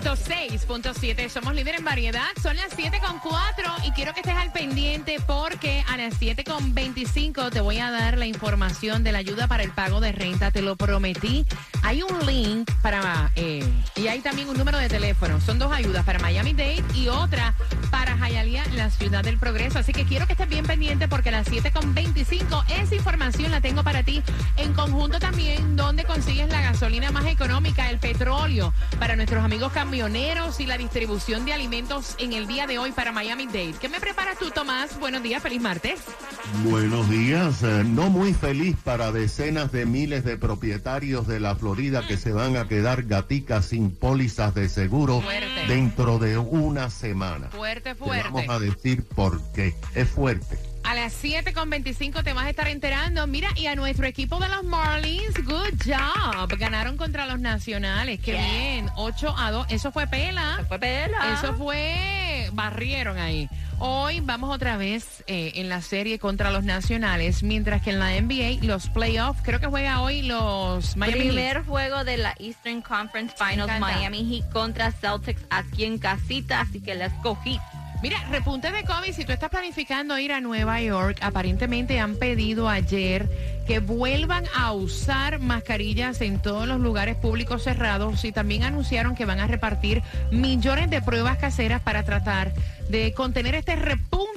106.7, somos líderes en variedad, son las 7.4 y quiero que estés al pendiente porque a las 7.25 te voy a dar la información de la ayuda para el pago de renta, te lo prometí. Hay un link para, eh, y hay también un número de teléfono, son dos ayudas para Miami Dade y otra para Hialeah, la ciudad del progreso, así que quiero que estés bien pendiente porque a las 7.25 esa información la tengo para ti en conjunto también donde consigues la gasolina más económica, el petróleo para nuestros nuestros amigos camioneros y la distribución de alimentos en el día de hoy para Miami Dade. ¿Qué me preparas tú, Tomás? Buenos días, feliz martes. Buenos días. Eh, no muy feliz para decenas de miles de propietarios de la Florida que se van a quedar gaticas sin pólizas de seguro dentro de una semana. Fuerte, fuerte. vamos a decir por qué. Es fuerte. A las 7.25 te vas a estar enterando. Mira, y a nuestro equipo de los Marlins, good job. Ganaron contra los Nacionales. Qué bien. 8 a 2. Eso fue pela. Eso fue pela. Eso fue. Barrieron ahí. Hoy vamos otra vez eh, en la serie contra los Nacionales, mientras que en la NBA, los playoffs, creo que juega hoy los Miami Primer juego de la Eastern Conference Finals, Miami Heat contra Celtics aquí en casita, así que les cogí. Mira, repunte de COVID, si tú estás planificando ir a Nueva York, aparentemente han pedido ayer que vuelvan a usar mascarillas en todos los lugares públicos cerrados y también anunciaron que van a repartir millones de pruebas caseras para tratar de contener este repunte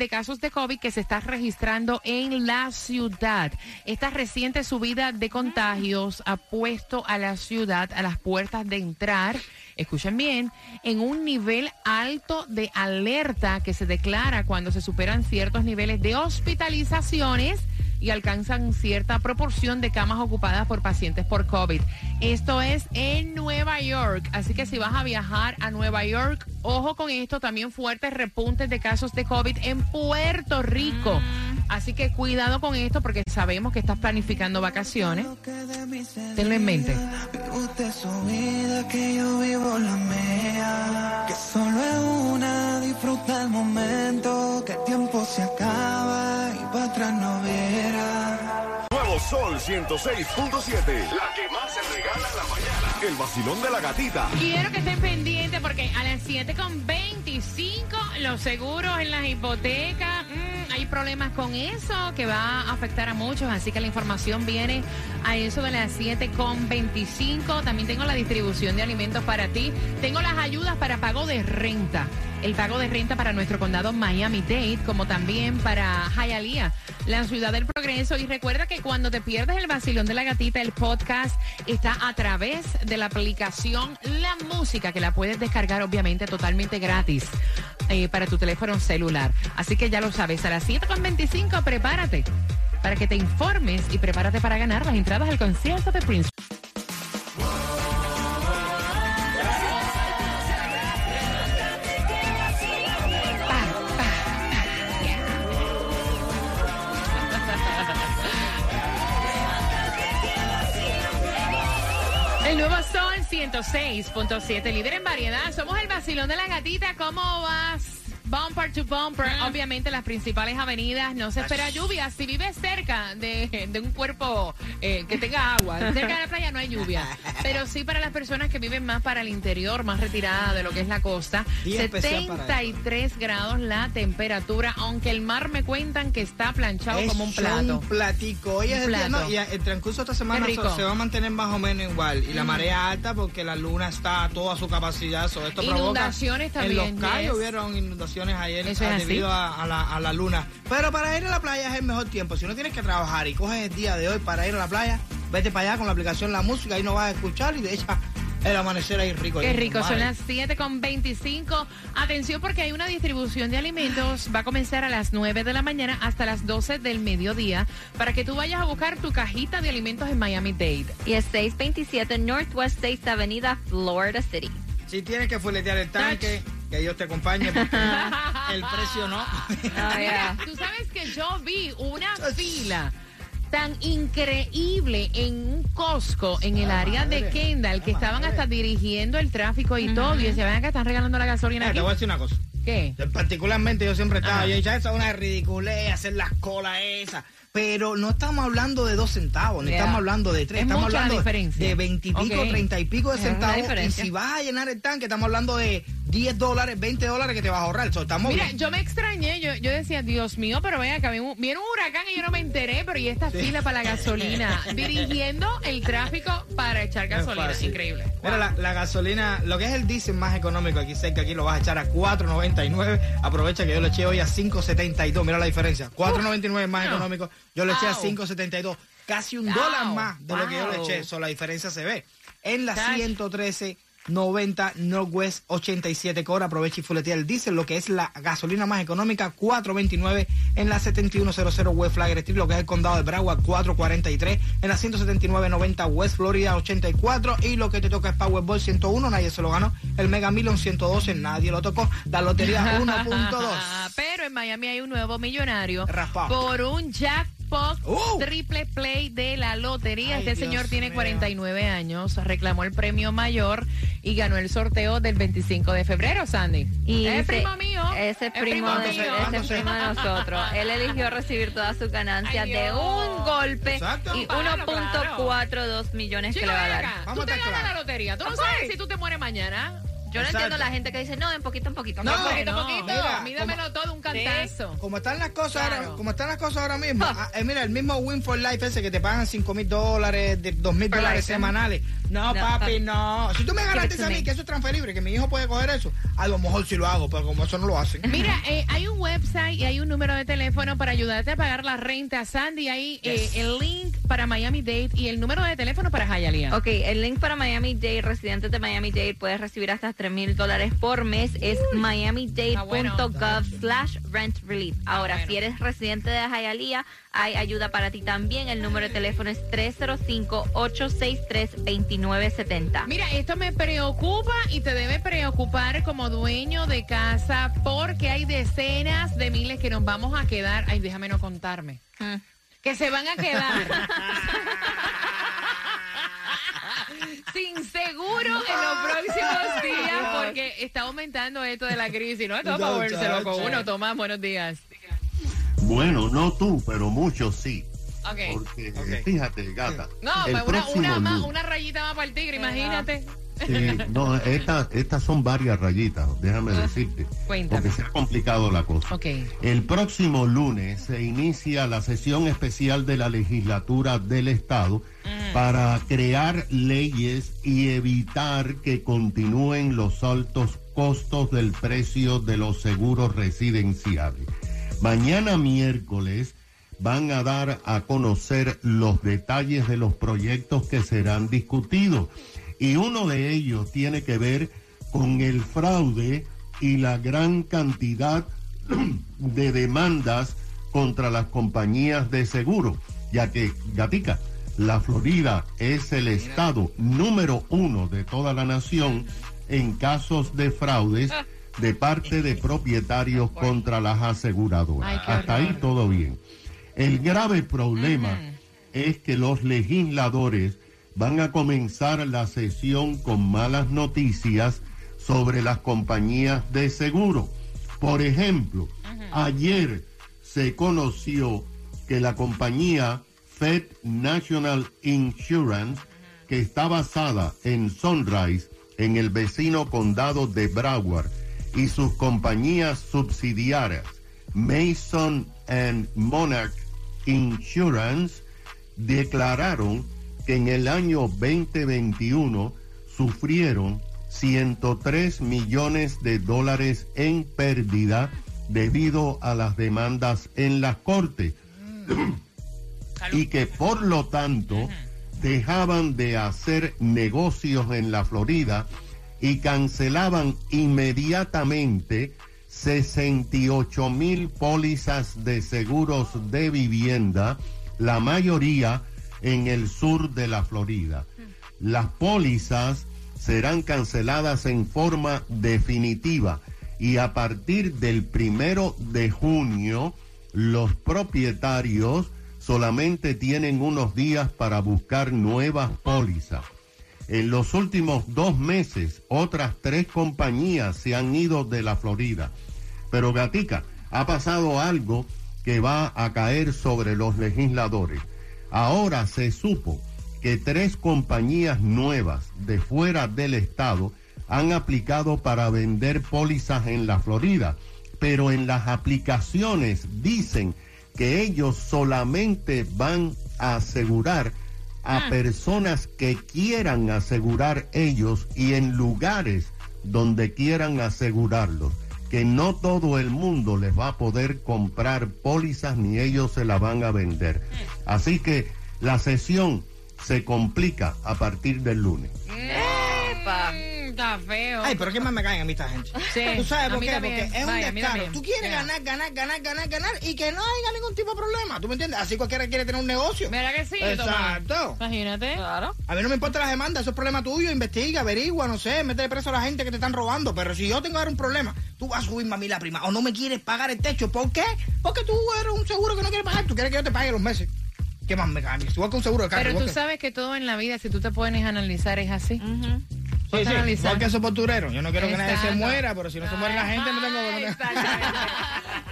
de casos de COVID que se está registrando en la ciudad. Esta reciente subida de contagios ha puesto a la ciudad a las puertas de entrar escuchen bien, en un nivel alto de alerta que se declara cuando se superan ciertos niveles de hospitalizaciones y alcanzan cierta proporción de camas ocupadas por pacientes por COVID. Esto es en Nueva York, así que si vas a viajar a Nueva York, ojo con esto, también fuertes repuntes de casos de COVID en Puerto Rico. Así que cuidado con esto porque sabemos que estás planificando vacaciones. Tenlo en mente. que solo es una, disfruta el momento, que el tiempo se acaba y para atrás no verá. Nuevo Sol 106.7, la que más se regala en la mañana. El vacilón de la gatita. Quiero que estén pendientes porque a las 7.25 los seguros en las hipotecas... Problemas con eso que va a afectar a muchos, así que la información viene a eso de las 7.25. También tengo la distribución de alimentos para ti. Tengo las ayudas para pago de renta. El pago de renta para nuestro condado Miami-Dade, como también para Hialeah, la ciudad del progreso. Y recuerda que cuando te pierdes el vacilón de la gatita, el podcast está a través de la aplicación La Música, que la puedes descargar obviamente totalmente gratis eh, para tu teléfono celular. Así que ya lo sabes, a las 7.25 prepárate para que te informes y prepárate para ganar las entradas al concierto de Prince. El nuevo Sol 106.7, líder en variedad. Somos vacilón de la gatita. ¿Cómo vas? Bumper to bumper, obviamente las principales avenidas, no se espera lluvia. Si vives cerca de, un cuerpo eh, que tenga agua, cerca de la playa no hay lluvia. Pero sí para las personas que viven más para el interior, más retirada de lo que es la costa. 73 grados la temperatura, aunque el mar me cuentan que está planchado como un plato. un platico. Hoy es el y el transcurso de esta semana se, va a mantener más o menos igual. Y la marea alta porque la luna está a toda su capacidad. esto inundaciones también. En los calles hubieron inundaciones ayer debido a, la, luna. Pero para ir a la playa es el mejor tiempo. Si no tienes que trabajar y coges el día de hoy para ir a la playa, vete para allá con la aplicación La Música, y no vas a escuchar y de hecho el amanecer ahí rico. Qué rico, son las 7 con 25. Atención porque hay una distribución de alimentos. Va a comenzar a las 9 de la mañana hasta las 12 del mediodía para que tú vayas a buscar tu cajita de alimentos en Miami Dade. Y es 627 Northwest 6 Avenida, Florida City. Si tienes que fuletear el tanque que Dios te acompañe porque el precio no. Tú sabes que yo vi una fila tan increíble en un Costco en el área de Kendall que estaban hasta dirigiendo el tráfico y todo. Y se ven que están regalando la gasolina. Te voy a decir una cosa. ¿Qué? Particularmente yo siempre estaba, yo esa es una ridiculez, hacer las colas esas. Pero no estamos hablando de dos centavos, no estamos hablando de tres, estamos hablando de veintipico, treinta y pico de centavos. Y si vas a llenar el tanque, estamos hablando de 10 dólares, 20 dólares que te vas a ahorrar. estamos Mira, yo me extrañé, yo, yo decía, Dios mío, pero vea que viene un huracán y yo no me enteré, pero y esta fila para la gasolina, dirigiendo el tráfico para echar gasolina. Increíble. Mira, la, gasolina, lo que es el diésel más económico aquí cerca, aquí lo vas a echar a 4.99. Aprovecha que yo lo eché hoy a 5.72. Mira la diferencia. 4.99 más económico. Yo lo eché a 5.72. Casi un dólar más de lo que yo le eché. Eso, la diferencia se ve. En la 113 90 Northwest 87 Core. Aprovecha y fuletea el diésel, lo que es la gasolina más económica, 429 en la 7100 West Flagler Street, lo que es el condado de Broward, 443 en la 17990 West Florida 84 y lo que te toca es Powerball 101, nadie se lo ganó. El Mega Million 112, nadie lo tocó. La lotería 1.2. Pero en Miami hay un nuevo millonario por un jack Uh. triple play de la lotería. este señor tiene 49 años, reclamó el premio mayor y ganó el sorteo del 25 de febrero, Sandy. Y es primo mío. Ese primo, de, ese primo de nosotros. Él eligió recibir todas sus ganancias de un golpe y 1.42 millones que le va a dar. Tú te ganas la lotería. Tú no sabes si tú te mueres mañana. Yo no entiendo a la gente que dice, no, en poquito en poquito. No, poquito no, poquito. Mira, mídamelo todo un cantazo. Como están las cosas ahora, como están las cosas ahora mismo, ah, eh, mira, el mismo Win for Life ese que te pagan 5 mil dólares, 2 mil dólares semanales. No, papi, no. Si tú me garantes a mí que eso es transferible, que mi hijo puede coger eso, a lo mejor sí lo hago, pero como eso no lo hacen. Mira, eh, hay un website y hay un número de teléfono para ayudarte a pagar la renta. Sandy, hay eh, el link para Miami Dade y el número de teléfono para Hialeah. Ok, el link para Miami Dade, residentes de Miami Dade, puedes recibir hasta 3 mil dólares por mes. Es miamidade.gov slash rent relief. Ahora, si eres residente de Hialeah, hay ayuda para ti también. El número de teléfono es 305-863-2970. Mira, esto me preocupa y te debe preocupar como dueño de casa porque hay decenas de miles que nos vamos a quedar. Ay, déjame no contarme. Mm que se van a quedar sin seguro en los próximos días porque está aumentando esto de la crisis, ¿no? Esto para volvérselo con uno. Tomás, buenos días. Bueno, no tú, pero muchos sí. Porque fíjate, gata. No, pues una, una, más, una rayita más para el tigre, imagínate. Sí, no, estas son varias rayitas, déjame ah, decirte. Porque se ha complicado la cosa. El próximo lunes se inicia la sesión especial de la legislatura del Estado mm. para crear leyes y evitar que continúen los altos costos del precio de los seguros residenciales. Mañana miércoles van a dar a conocer los detalles de los proyectos que serán discutidos. Y uno de ellos tiene que ver con el fraude y la gran cantidad de demandas contra las compañías de seguro, ya que, Gatica, la Florida es el estado número uno de toda la nación en casos de fraudes de parte de propietarios contra las aseguradoras. Hasta ahí todo bien. El grave problema es que los legisladores van a comenzar la sesión con malas noticias sobre las compañías de seguro. Por ejemplo, ayer se conoció que la compañía Fed National Insurance, que está basada en Sunrise, en el vecino condado de Broward, y sus compañías subsidiarias, Mason and Monarch Insurance, declararon en el año 2021 sufrieron 103 millones de dólares en pérdida debido a las demandas en las cortes. Y que por lo tanto dejaban de hacer negocios en la Florida y cancelaban inmediatamente 68 mil pólizas de seguros de vivienda, la mayoría en el sur de la Florida. Las pólizas serán canceladas en forma definitiva y a partir del primero de junio los propietarios solamente tienen unos días para buscar nuevas pólizas. En los últimos dos meses, otras tres compañías se han ido de la Florida. Pero Gatica, ha pasado algo que va a caer sobre los legisladores. Ahora se supo que tres compañías nuevas de fuera del estado han aplicado para vender pólizas en la Florida, pero en las aplicaciones dicen que ellos solamente van a asegurar a ah. personas que quieran asegurar ellos y en lugares donde quieran asegurarlos que no todo el mundo les va a poder comprar pólizas ni ellos se la van a vender. Así que la sesión se complica a partir del lunes. ¡Epa! Está feo. Ay, pero ¿qué más me caen a mí esta gente? Sí, ¿Tú sabes por qué? Porque es un descaro. Tú quieres ganar, ganar, ganar, ganar, ganar y que no haya ningún tipo de problema. ¿Tú me entiendes? Así cualquiera quiere tener un negocio. Mira que sí. Exacto. Imagínate. Claro. A mí no me importa las demandas, eso es problema tuyo. Investiga, averigua, no sé, mete preso a la gente que te están robando. Pero si yo tengo ahora un problema, tú vas a subirme a mí la prima o no me quieres pagar el techo. ¿Por qué? Porque tú eres un seguro que no quieres pagar. Tú quieres que yo te pague los meses. ¿Qué más me cambia? Igual con seguro de carro. Pero tú sabes que todo en la vida, si tú te pones a analizar, es así. Sí, sí, igual que esos posturero. Yo no quiero que nadie se muera, pero si no se muere la gente, no tengo...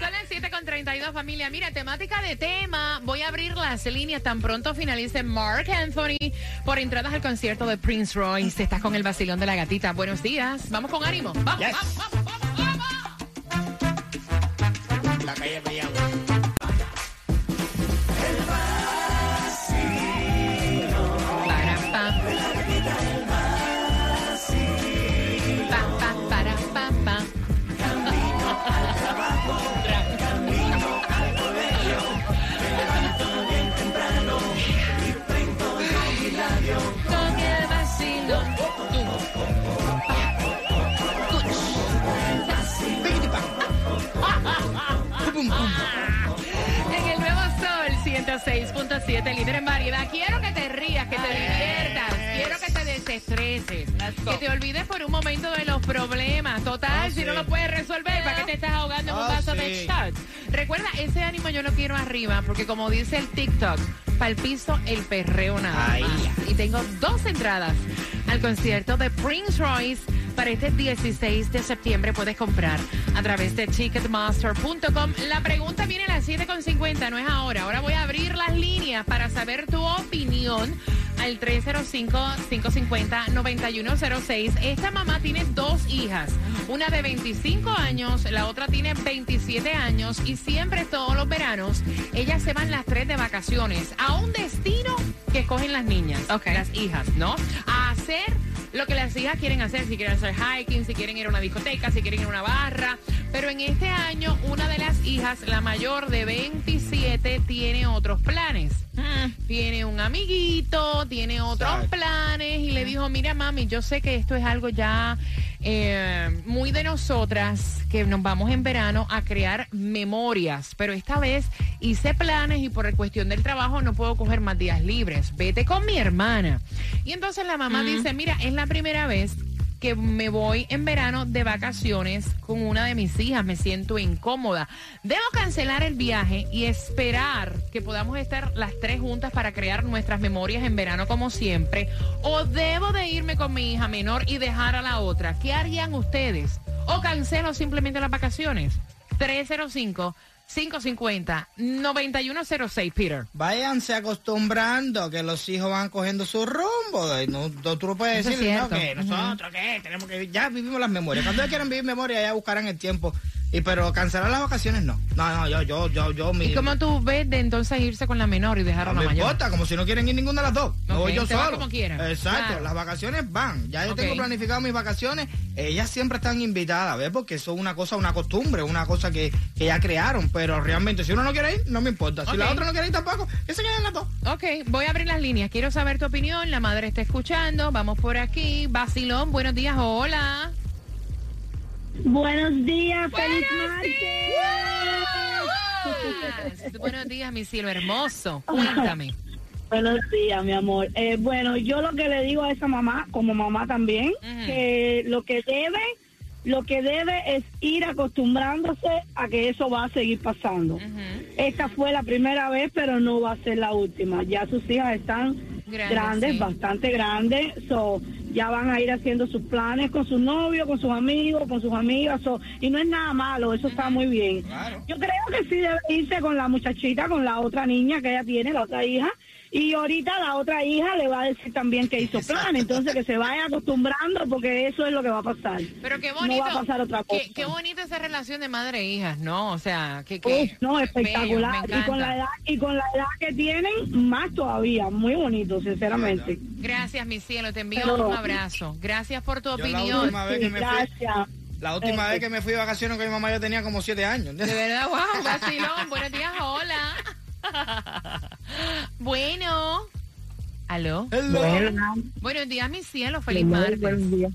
Son las 7 con 32, familia. Mira, temática de tema. Voy a abrir las líneas tan pronto finalice Mark Anthony por entradas al concierto de Prince Royce. Estás con el vacilón de la gatita. Buenos días. Vamos con ánimo. Vamos, vamos, vamos, vamos, La calle En 106.7, líder en variedad. Quiero que te rías, que te diviertas. Quiero que te desestreses. Que te olvides por un momento de los problemas. Total, si no lo puedes resolver, ¿para qué te estás ahogando en un vaso de shots? Recuerda, ese ánimo yo lo quiero arriba, porque como dice el TikTok, para el piso el perreo nada. Y tengo dos entradas al concierto de Prince Royce para este 16 de septiembre puedes comprar a través de ticketmaster.com. La pregunta viene a las 7.50, no es ahora. Ahora voy a abrir las líneas para saber tu opinión al 305-550-9106. Esta mamá tiene dos hijas, una de 25 años, la otra tiene 27 años y siempre todos los veranos ellas se van las tres de vacaciones a un destino que escogen las niñas, las hijas, ¿no? A hacer lo que las hijas quieren hacer, si quieren hacer hiking, si quieren ir a una discoteca, si quieren ir a una barra. Pero en este año, una de las hijas, la mayor de 27, tiene otros planes. Mm. Tiene un amiguito, tiene otros planes y le dijo, mira mami, yo sé que esto es algo ya eh, muy de nosotras, que nos vamos en verano a crear memorias, pero esta vez hice planes y por cuestión del trabajo no puedo coger más días libres. Vete con mi hermana. Y entonces la mamá dice, mira, es la primera vez que me voy en verano de vacaciones con una de mis hijas, me siento incómoda. Debo cancelar el viaje y esperar que podamos estar las tres juntas para crear nuestras memorias en verano como siempre. O debo de irme con mi hija menor y dejar a la otra. ¿Qué harían ustedes? O cancelo simplemente las vacaciones. 305 550-9106, Peter. Váyanse acostumbrando que los hijos van cogiendo su rumbo. No, tú no puedes decir, no, que nosotros, ¿qué? Tenemos que Ya vivimos las memorias. Cuando ellos quieran vivir memoria, ya buscarán el tiempo y pero cancelar las vacaciones no. No, no, yo, yo, yo, yo. Mi, ¿Y cómo tú ves de entonces irse con la menor y dejar a la mayor? No importa, como si no quieren ir ninguna de las dos. No voy yo solo. como quieran. Exacto, las vacaciones van. Ya yo tengo planificado mis vacaciones. Ellas siempre están invitadas, ¿ves? Porque eso es una cosa, una costumbre, una cosa que, que ya crearon. Pero realmente, si uno no quiere ir, no me importa. Si la otra no quiere ir tampoco, que se queden las dos. Ok, voy a abrir las líneas. Quiero saber tu opinión. La madre está escuchando. Vamos por aquí. Basilón, buenos días. Hola. Buenos días, feliz martes. Buenos días, mi cielo hermoso. Cuéntame. Buenos días, mi amor. Eh, bueno, yo lo que le digo a esa mamá, como mamá también, que lo que debe, lo que debe es ir acostumbrándose a que eso va a seguir pasando. Esta fue la primera vez, pero no va a ser la última. Ya sus hijas están grandes, bastante grandes, so, ya van a ir haciendo sus planes con sus novios, con sus amigos, con sus amigas, y no es nada malo, eso está muy bien. Yo creo que sí debe irse con la muchachita, con la otra niña que ella tiene, la otra hija, y ahorita la otra hija le va a decir también que hizo plan, entonces que se vaya acostumbrando porque eso es lo que va a pasar. Pero qué bonito. No va a pasar otra cosa. Qué, bonito esa relación de madre e hijas, ¿no? O sea, que, no, espectacular. y con la edad y con la edad que tienen más todavía, muy bonito, sinceramente. Gracias, mi cielo, te envío un abrazo. Gracias por tu opinión. gracias. La última vez que me fui de vacaciones con mi mamá yo tenía como siete años. De verdad, wow, vacilón. Buenos días, hola. bueno. ¿Aló? Buenos días, mi cielo. Feliz martes. Días.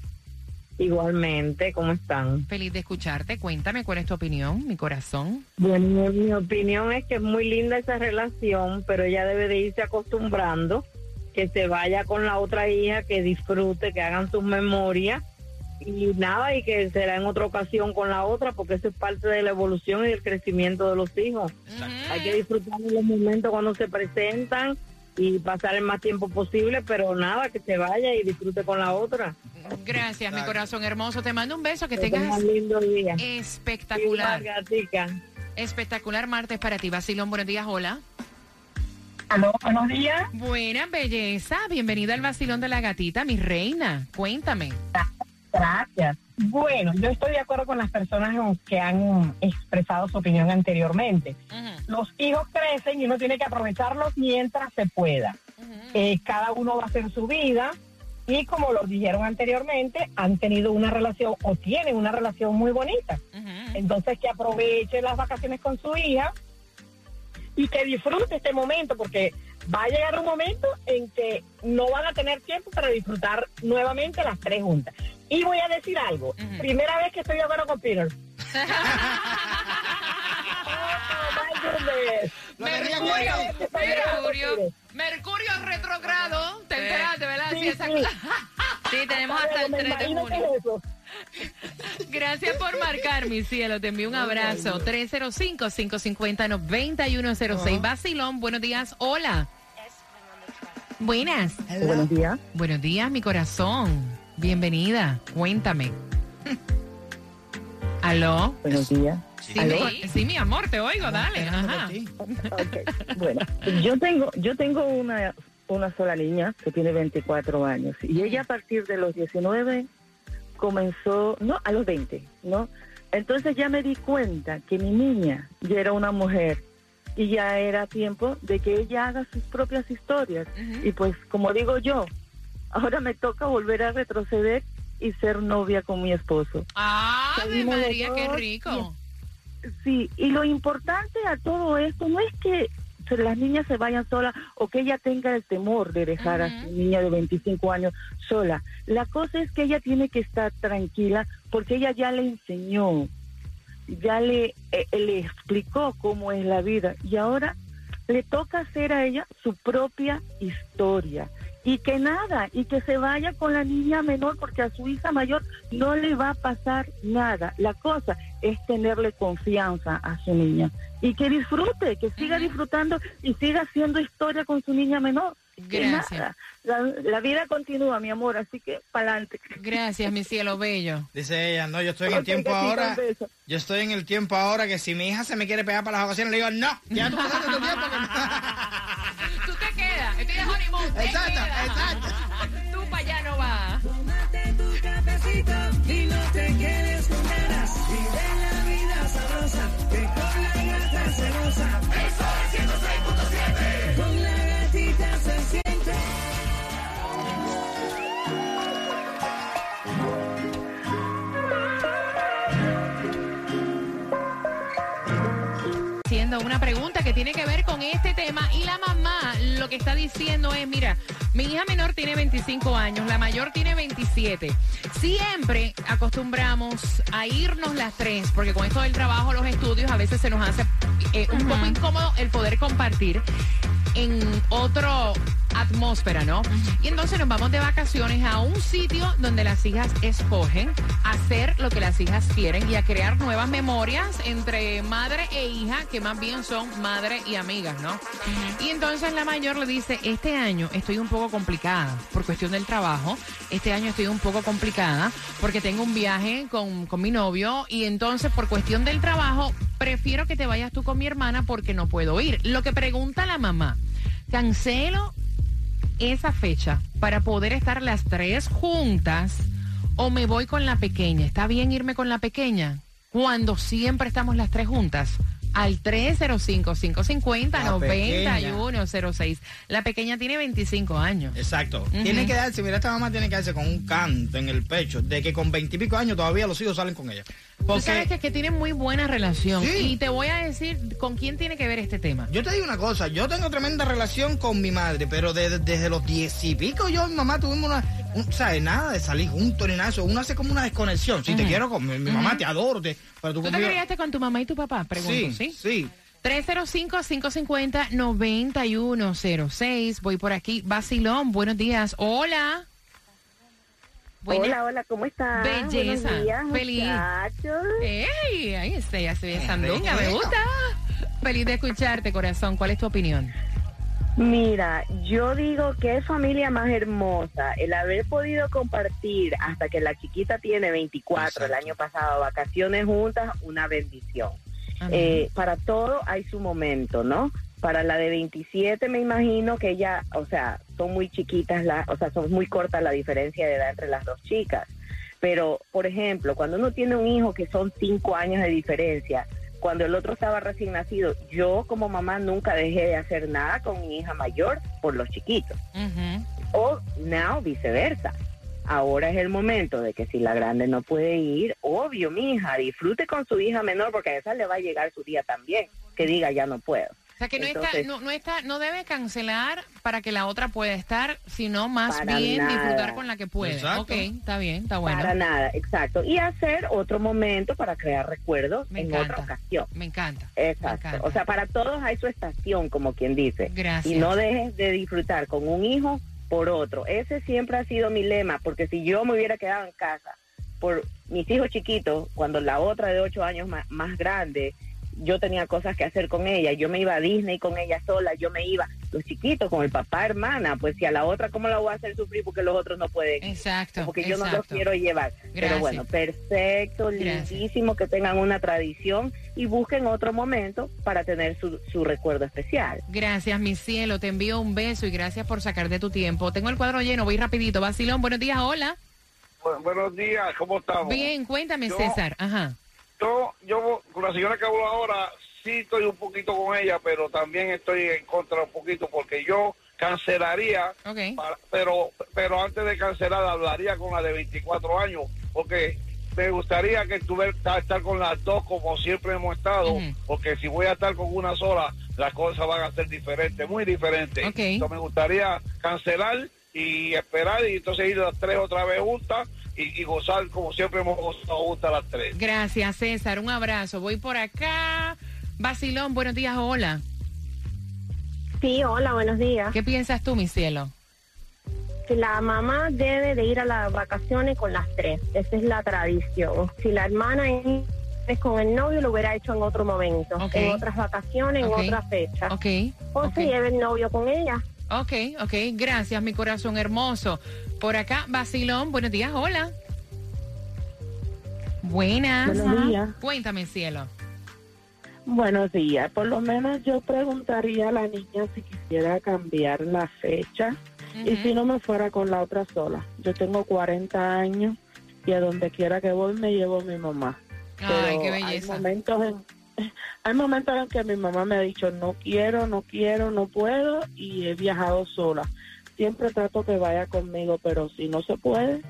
Igualmente, ¿cómo están? Feliz de escucharte. Cuéntame cuál es tu opinión, mi corazón. Bueno, mi, opinión es que es muy linda esa relación, pero ella debe de irse acostumbrando, que se vaya con la otra hija, que disfrute, que hagan sus memorias y nada, y que será en otra ocasión con la otra, porque eso es parte de la evolución y del crecimiento de los hijos. Hay que disfrutar de los momentos cuando se presentan y pasar el más tiempo posible, pero nada, que se vaya y disfrute con la otra. Gracias, mi corazón hermoso. Te mando un beso, que, tengas un lindo día. Espectacular. Espectacular martes para ti. Basilón, buenos días, hola. Aló, buenos días. Buena belleza. Bienvenida al Basilón de la Gatita, mi reina. Cuéntame. Gracias. Bueno, yo estoy de acuerdo con las personas que han expresado su opinión anteriormente. Los hijos crecen y uno tiene que aprovecharlos mientras se pueda. Eh, cada uno va a hacer su vida y como lo dijeron anteriormente, han tenido una relación o tienen una relación muy bonita. Entonces que aproveche las vacaciones con su hija y que disfrute este momento porque va a llegar un momento en que no van a tener tiempo para disfrutar nuevamente las tres juntas. Y voy a decir algo. Primera vez que estoy de acuerdo con Peter. Mercurio, Mercurio, Mercurio retrogrado. Te enteraste, ¿verdad? Sí, sí. tenemos hasta el 3 de junio. Gracias por marcar, mi cielo. Te envío un abrazo. 305-550-9106. Basilón, buenos días. Hola. Buenas. Buenos días. Buenos días, mi corazón. Bienvenida, cuéntame. ¿Aló? Buenos días. Sí, Mi, amor, te oigo, dale. Ajá. Bueno, yo tengo, yo tengo una, una sola niña que tiene 24 años y ella a partir de los 19 comenzó, no, a los 20, ¿no? Entonces ya me di cuenta que mi niña ya era una mujer y ya era tiempo de que ella haga sus propias historias. Y pues, como digo yo, ahora me toca volver a retroceder y ser novia con mi esposo. ¡Ah, María, qué rico! Sí, y lo importante a todo esto no es que las niñas se vayan solas o que ella tenga el temor de dejar a su niña de 25 años sola. La cosa es que ella tiene que estar tranquila porque ella ya le enseñó, ya le, eh, le explicó cómo es la vida y ahora le toca hacer a ella su propia historia y que nada, y que se vaya con la niña menor porque a su hija mayor no le va a pasar nada. La cosa es tenerle confianza a su niña y que disfrute, que siga disfrutando y siga haciendo historia con su niña menor. Gracias. La, vida continúa, mi amor, así que para adelante. Gracias, mi cielo bello. Dice ella, no, yo estoy en el tiempo ahora. Yo estoy en el tiempo ahora que si mi hija se me quiere pegar para las vacaciones, le digo, no, ya tú pasaste tu tiempo. estoy de honeymoon. Exacto, exacto. tú para allá no vas. Tómate tu cafecito y no te quedes con ganas. Vive la vida sabrosa, que con la gata se goza. Eso es Haciendo una pregunta que tiene que ver con este tema y la mamá lo que está diciendo es, mira, mi hija menor tiene 25 años, la mayor tiene 27. Siempre acostumbramos a irnos las tres, porque con esto del trabajo, los estudios, a veces se nos hace eh, un poco incómodo el poder compartir en otro atmósfera, ¿no? Y entonces nos vamos de vacaciones a un sitio donde las hijas escogen hacer lo que las hijas quieren y a crear nuevas memorias entre madre e hija, que más bien son madre y amigas, ¿no? Y entonces la mayor le dice, este año estoy un poco complicada por cuestión del trabajo, este año estoy un poco complicada porque tengo un viaje con, con mi novio y entonces por cuestión del trabajo prefiero que te vayas tú con mi hermana porque no puedo ir. Lo que pregunta la mamá, ¿cancelo esa fecha para poder estar las tres juntas o me voy con la pequeña? ¿Está bien irme con la pequeña cuando siempre estamos las tres juntas? Al 305-550-9106. La pequeña tiene 25 años. Exacto. Tiene que darse, mira, esta mamá tiene que darse con un canto en el pecho de que con 20 y pico años todavía los hijos salen con ella. Tú sabes que, que tienen muy buena relación. Y te voy a decir con quién tiene que ver este tema. Yo te digo una cosa, yo tengo tremenda relación con mi madre, pero desde los diez y pico yo y mi mamá tuvimos una, un, ¿sabes? Nada de salir juntos ni nada de eso. Uno hace como una desconexión. Si te quiero con mi, mamá, te adoro. Te, pero tú, ¿Tú te criaste con tu mamá y tu papá? Pregunto, ¿sí? Sí, sí. 305-550-9106. Voy por aquí. Basilón, buenos días. Hola. Hola, hola, ¿cómo estás? Belleza. Buenos días, Feliz. muchachos. ¡Ey! Ahí está, ya se ve sandunga, me gusta. Feliz de escucharte, corazón. ¿Cuál es tu opinión? Mira, yo digo que es familia más hermosa el haber podido compartir hasta que la chiquita tiene 24 el año pasado vacaciones juntas, una bendición. Eh, para todo hay su momento, ¿no? Para la de 27 me imagino que ella, o sea, son muy chiquitas, la, o sea, son muy cortas la diferencia de edad entre las dos chicas. Pero, por ejemplo, cuando uno tiene un hijo que son cinco años de diferencia, cuando el otro estaba recién nacido, yo como mamá nunca dejé de hacer nada con mi hija mayor por los chiquitos. O now viceversa. Ahora es el momento de que si la grande no puede ir, obvio, mi hija, disfrute con su hija menor porque a esa le va a llegar su día también, que diga ya no puedo. O sea que no está, no, no, está, no debe cancelar para que la otra pueda estar, sino más bien disfrutar con la que puede. Exacto. Ok, está bien, está bueno. Para nada, exacto. Y hacer otro momento para crear recuerdos Me en encanta. otra ocasión. Me encanta. Exacto. Me encanta. O sea, para todos hay su estación, como quien dice. Gracias. Y no dejes de disfrutar con un hijo por otro. Ese siempre ha sido mi lema, porque si yo me hubiera quedado en casa por mis hijos chiquitos, cuando la otra de ocho años más, más grande, yo tenía cosas que hacer con ella, yo me iba a Disney con ella sola, yo me iba los chiquitos con el papá hermana, pues si a la otra cómo la voy a hacer sufrir porque los otros no pueden, exacto, porque yo no los quiero llevar. Gracias. Pero bueno, perfecto, Gracias. lindísimo que tengan una tradición y busquen otro momento para tener su, su recuerdo especial. Gracias, mi cielo. Te envío un beso y gracias por sacar de tu tiempo. Tengo el cuadro lleno, voy rapidito. Basilón, buenos días, hola. Bu- buenos días, ¿cómo estamos? Bien, cuéntame, Yo- César. Ajá. Yo, yo con la señora que hablo ahora, sí estoy un poquito con ella, pero también estoy en contra un poquito porque yo cancelaría, para- pero pero antes de cancelar hablaría con la de 24 años, porque me gustaría que estuviera estar con las dos como siempre hemos estado, porque si voy a estar con una sola, las cosas van a ser diferentes, muy diferentes. Entonces me gustaría cancelar y esperar y entonces ir las tres otra vez juntas y, y gozar como siempre hemos gozado juntas las tres. Gracias, César. Un abrazo. Voy por acá. Basilón, buenos días, hola. Sí, hola, buenos días. ¿Qué piensas tú, mi cielo? Si la mamá debe de ir a las vacaciones con las tres, esa es la tradición. Si la hermana es con el novio, lo hubiera hecho en otro momento, en otras vacaciones, en otra fecha. Ok. O se lleve el novio con ella. Ok, ok. Gracias, mi corazón hermoso. Por acá, Basilón, buenos días, hola. Buenas. Buenos días. Cuéntame, cielo. Buenos días. Por lo menos yo preguntaría a la niña si quisiera cambiar la fecha y si no me fuera con la otra sola. Yo tengo 40 años y a donde quiera que voy me llevo a mi mamá. Ay, Pero qué Hay belleza. momentos en, hay momentos en que mi mamá me ha dicho no quiero, no quiero, no puedo y he viajado sola. Siempre trato que vaya conmigo, pero si no se puede,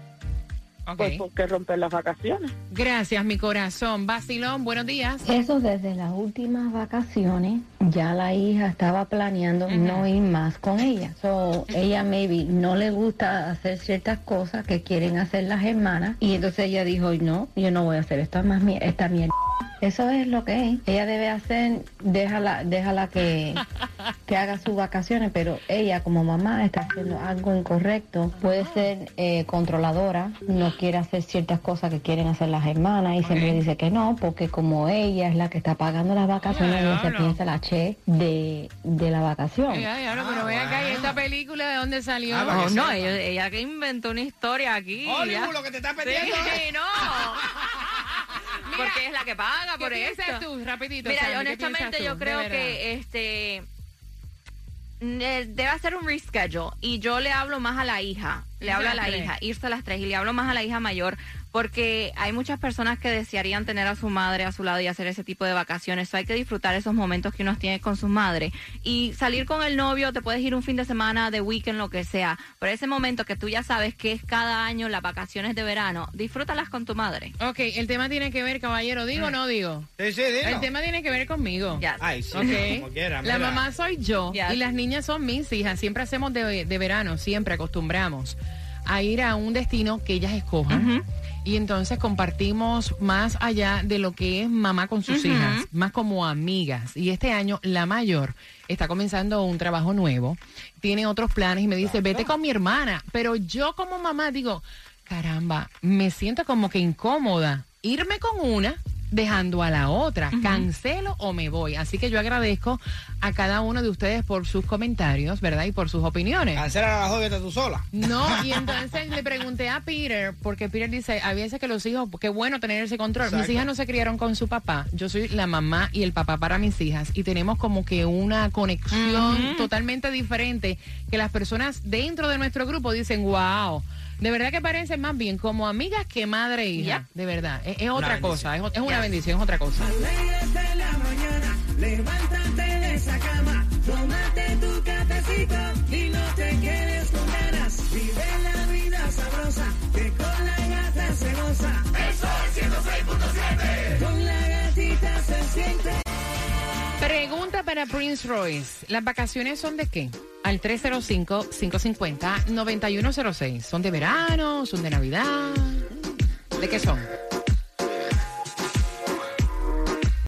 pues ¿por qué romper las vacaciones? Gracias, mi corazón. Basilón, buenos días. Eso desde las últimas vacaciones, ya la hija estaba planeando no ir más con ella. So, ella maybe no le gusta hacer ciertas cosas que quieren hacer las hermanas y entonces ella dijo, no, yo no voy a hacer esto más mi- esta mierda Eso es lo que es. Ella debe hacer, déjala, déjala que, que haga sus vacaciones, pero ella como mamá está haciendo algo incorrecto. Puede ser eh, controladora, no quiere hacer ciertas cosas que quieren hacer las hermanas y siempre dice que no, porque como ella es la que está pagando las vacaciones, ella se piensa la che de, de la vacación. Ya, ya, no, pero vea acá, ¿y esta película de dónde salió? Ah, no, no, ella, ella que inventó una historia aquí. Hollywood, ya. lo que te está Sí, perdiendo. Porque es la que paga por ¿Qué esto. piensas tú, rapidito? Mira, Sandy, ¿qué honestamente yo creo que este debe hacer un reschedule y yo le hablo más a la hija, le hablo a la tres. hija, irse a las tres y le hablo más a la hija mayor porque hay muchas personas que desearían tener a su madre a su lado y hacer ese tipo de vacaciones. So, hay que disfrutar esos momentos que uno tiene con su madre y salir con el novio, te puedes ir un fin de semana, de weekend, lo que sea, pero ese momento que tú ya sabes que es cada año las vacaciones de verano, disfrútalas con tu madre. Ok, el tema tiene que ver, caballero, ¿digo o no digo? Sí, sí, dilo. El tema tiene que ver conmigo. Ay, sí, Ok. como quiera, La mamá soy yo Yes. y las niñas son mis hijas. Siempre hacemos de, de verano, siempre acostumbramos a ir a un destino que ellas escojan. Y entonces compartimos más allá de lo que es mamá con sus hijas, más como amigas. Y este año la mayor está comenzando un trabajo nuevo, tiene otros planes y me dice, vete con mi hermana. Pero yo como mamá digo, caramba, me siento como que incómoda irme con una dejando a la otra. ¿Cancelo o me voy? Así que yo agradezco a cada uno de ustedes por sus comentarios, ¿verdad? Y por sus opiniones. Cancela la joya tú sola. No, y entonces le pregunté a Peter, porque Peter dice, a veces que los hijos, qué bueno tener ese control. Mis hijas no se criaron con su papá, yo soy la mamá y el papá para mis hijas, y tenemos como que una conexión totalmente diferente, que las personas dentro de nuestro grupo dicen, wow. De verdad que parecen más bien como amigas que madre e hija. De verdad. Es, es otra cosa. Es, una bendición, es otra cosa. Alégrate de la mañana, levántate de esa cama, tómate tu cafecito y no te quedes con ganas. Vive la vida sabrosa, que con la gata se goza. Eso es 106.7. Pregunta para Prince Royce. ¿Las vacaciones son de qué? Al 305-550-9106. ¿Son de verano? ¿Son de Navidad? ¿De qué son?